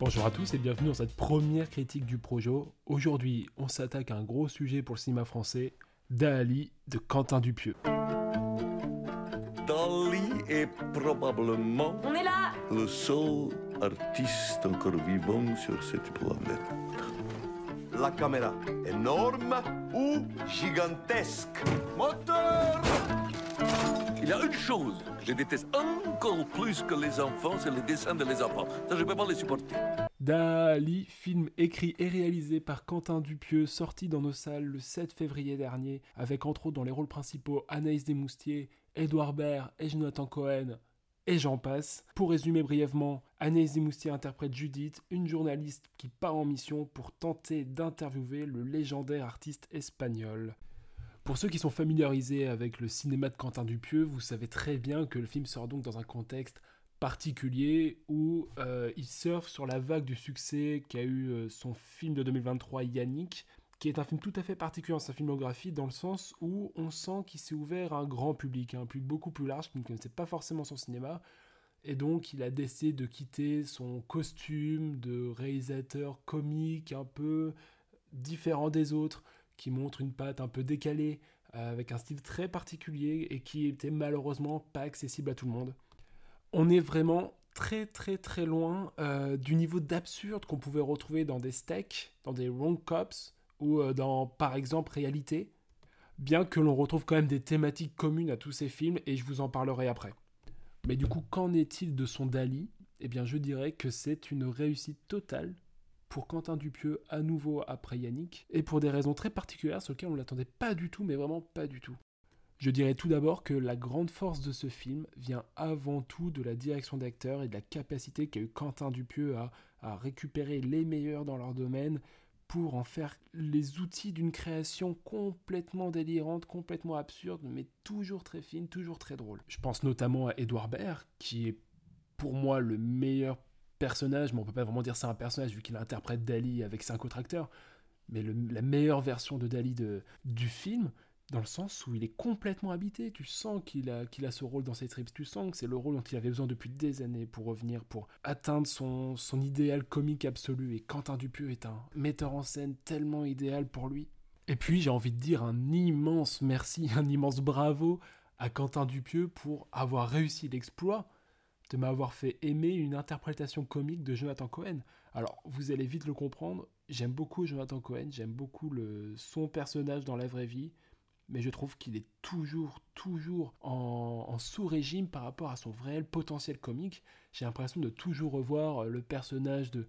Bonjour à tous et bienvenue dans cette première critique du Projo. Aujourd'hui, on s'attaque à un gros sujet pour le cinéma français, Dali de Quentin Dupieux. Dali est probablement On est là le seul artiste encore vivant sur cette planète. La caméra, énorme ou gigantesque? Moteur Il y a une chose que je déteste encore plus que les enfants, c'est les dessins de les enfants. Ça, je peux pas les supporter. Dali, film écrit et réalisé par Quentin Dupieux, sorti dans nos salles le 7 février dernier, avec entre autres dans les rôles principaux Anaïs Desmoustiers, Edouard Baird et Jonathan Cohen, et j'en passe. Pour résumer brièvement, Anaïs Desmoustiers interprète Judith, une journaliste qui part en mission pour tenter d'interviewer le légendaire artiste espagnol. Pour ceux qui sont familiarisés avec le cinéma de Quentin Dupieux, vous savez très bien que le film sort donc dans un contexte particulier où euh, il surfe sur la vague du succès qu'a eu euh, son film de 2023 Yannick, qui est un film tout à fait particulier dans sa filmographie dans le sens où on sent qu'il s'est ouvert à un grand public, un public beaucoup plus large qui ne connaissait pas forcément son cinéma. Et donc il a décidé de quitter son costume de réalisateur comique un peu différent des autres, qui montre une patte un peu décalée, euh, avec un style très particulier et qui était malheureusement pas accessible à tout le monde. On est vraiment très très très loin euh, du niveau d'absurde qu'on pouvait retrouver dans des steaks, dans des wrong cops ou euh, dans par exemple Réalité, bien que l'on retrouve quand même des thématiques communes à tous ces films et je vous en parlerai après. Mais du coup, qu'en est-il de son Dali? Eh bien, je dirais que c'est une réussite totale pour Quentin Dupieux à nouveau après Yannick, et pour des raisons très particulières sur lesquelles on ne l'attendait pas du tout, mais vraiment pas du tout. Je dirais tout d'abord que la grande force de ce film vient avant tout de la direction d'acteur et de la capacité qu'a eu Quentin Dupieux à, à récupérer les meilleurs dans leur domaine pour en faire les outils d'une création complètement délirante, complètement absurde, mais toujours très fine, toujours très drôle. Je pense notamment à Edouard Baird, qui est pour moi le meilleur personnage, mais on peut pas vraiment dire c'est un personnage vu qu'il interprète Dali avec cinq autres acteurs, mais la meilleure version de Dali de, du film, dans le sens où il est complètement habité. Tu sens qu'il a, qu'il a ce rôle dans ses trips. Tu sens que c'est le rôle dont il avait besoin depuis des années pour revenir, pour atteindre son, son idéal comique absolu. Et Quentin Dupieux est un metteur en scène tellement idéal pour lui. Et puis j'ai envie de dire un immense merci, un immense bravo à Quentin Dupieux pour avoir réussi l'exploit de m'avoir fait aimer une interprétation comique de Jonathan Cohen. Alors, vous allez vite le comprendre, j'aime beaucoup Jonathan Cohen, j'aime beaucoup le, son personnage dans la vraie vie, mais je trouve qu'il est toujours, toujours en, sous-régime par rapport à son réel potentiel comique. J'ai l'impression de toujours revoir euh, le personnage de,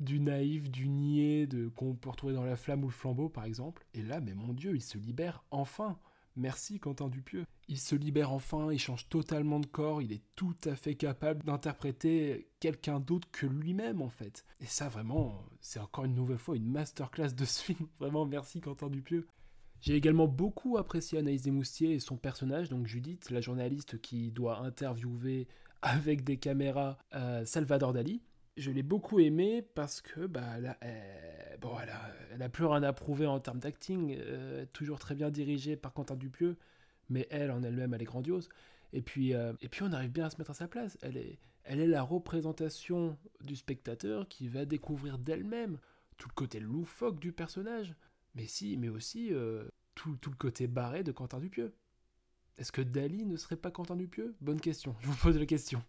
du, naïf, du niais, qu'on peut retrouver dans La Flamme ou le Flambeau, par exemple. Et là, mais mon Dieu, il se libère enfin. Merci Quentin Dupieux. Il se libère enfin, il change totalement de corps, il est tout à fait capable d'interpréter quelqu'un d'autre que lui-même en fait. Et ça vraiment, c'est encore une nouvelle fois une masterclass de ce film. Vraiment merci Quentin Dupieux. J'ai également beaucoup apprécié Anaïs Desmoustiers et son personnage, donc Judith, la journaliste qui doit interviewer avec des caméras euh, Salvador Dali. Je l'ai beaucoup aimé parce que bah, a, euh, elle, a, elle plus rien à prouver en termes d'acting, euh, toujours très bien dirigée par Quentin Dupieux, mais elle en elle-même, elle est grandiose. Et puis, euh, et puis on arrive bien à se mettre à sa place. Elle est, la représentation du spectateur qui va découvrir d'elle-même tout le côté loufoque du personnage, mais si, mais aussi tout, tout le côté barré de Quentin Dupieux. Est-ce que Dali ne serait pas Quentin Dupieux? Bonne question, je vous pose la question.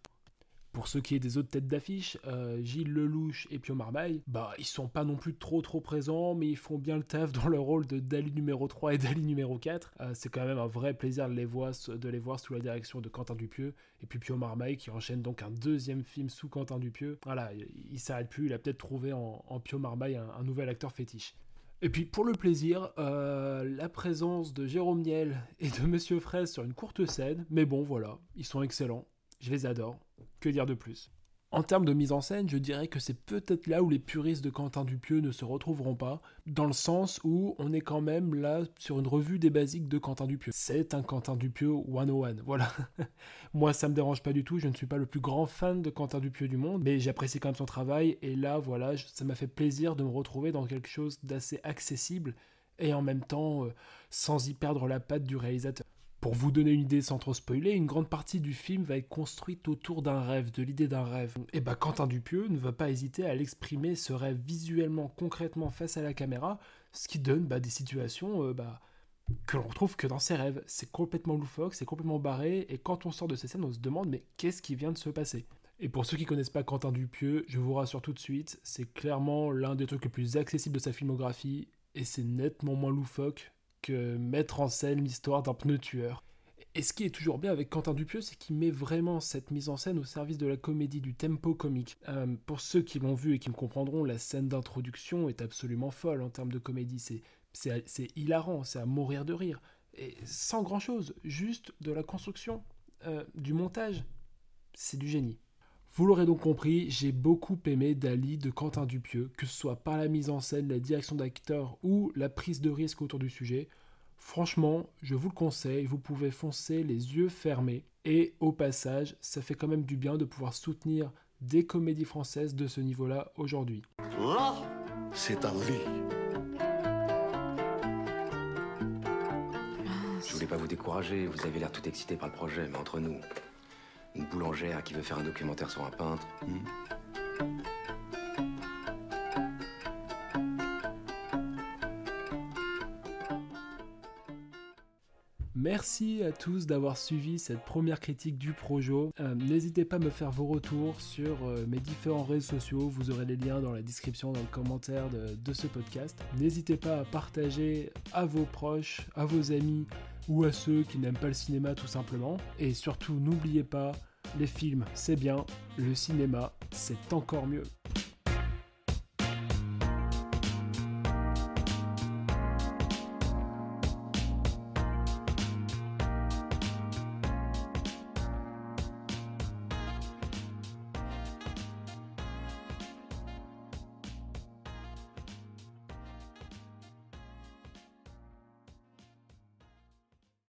Pour ce qui est des autres têtes d'affiche, euh, Gilles Lelouch et Pio Marmaille, bah ils sont pas non plus trop trop présents, mais ils font bien le taf dans leur rôle de Dali numéro 3 et Dali numéro 4. Euh, c'est quand même un vrai plaisir de les, voir, sous la direction de Quentin Dupieux. Et puis Pio Marmaille qui enchaîne donc un deuxième film sous Quentin Dupieux. Voilà, il, il s'arrête plus, il a peut-être trouvé en, Pio Marmaille un, un nouvel acteur fétiche. Et puis pour le plaisir, euh, la présence de Jérôme Niel et de Monsieur Fraise sur une courte scène, mais bon voilà, ils sont excellents, je les adore, que dire de plus? En termes de mise en scène, je dirais que c'est peut-être là où les puristes de Quentin Dupieux ne se retrouveront pas, dans le sens où on est quand même là sur une revue des basiques de Quentin Dupieux. C'est un Quentin Dupieux 101, voilà. Moi ça me dérange pas du tout, je ne suis pas le plus grand fan de Quentin Dupieux du monde, mais j'apprécie quand même son travail, et là voilà, ça m'a fait plaisir de me retrouver dans quelque chose d'assez accessible, et en même temps euh, sans y perdre la patte du réalisateur. Pour vous donner une idée sans trop spoiler, une grande partie du film va être construite autour d'un rêve, de l'idée d'un rêve. Et bah Quentin Dupieux ne va pas hésiter à l'exprimer ce rêve visuellement, concrètement face à la caméra, ce qui donne bah, des situations euh, bah, que l'on retrouve que dans ses rêves. C'est complètement loufoque, c'est complètement barré, et quand on sort de ces scènes, on se demande mais qu'est-ce qui vient de se passer? Et pour ceux qui connaissent pas Quentin Dupieux, je vous rassure tout de suite, c'est clairement l'un des trucs les plus accessibles de sa filmographie, et c'est nettement moins loufoque que mettre en scène l'histoire d'un pneu tueur. Et ce qui est toujours bien avec Quentin Dupieux, c'est qu'il met vraiment cette mise en scène au service de la comédie, du tempo comique. Euh, pour ceux qui l'ont vu et qui me comprendront, la scène d'introduction est absolument folle en termes de comédie. C'est, c'est, hilarant, c'est à mourir de rire. Et sans grand chose, juste de la construction, euh, du montage. C'est du génie. Vous l'aurez donc compris, j'ai beaucoup aimé Dali de Quentin Dupieux, que ce soit par la mise en scène, la direction d'acteur ou la prise de risque autour du sujet. Franchement, je vous le conseille, vous pouvez foncer les yeux fermés. Et au passage, ça fait quand même du bien de pouvoir soutenir des comédies françaises de ce niveau-là aujourd'hui. Là, c'est un lit. Je voulais pas vous décourager, vous avez l'air tout excité par le projet, mais entre nous, une boulangère qui veut faire un documentaire sur un peintre. Hmm. Merci à tous d'avoir suivi cette première critique du Projo. Euh, n'hésitez pas à me faire vos retours sur euh, mes différents réseaux sociaux. Vous aurez les liens dans la description, dans le commentaire de, de ce podcast. N'hésitez pas à partager à vos proches, à vos amis ou à ceux qui n'aiment pas le cinéma tout simplement. Et surtout, n'oubliez pas, les films c'est bien, le cinéma c'est encore mieux.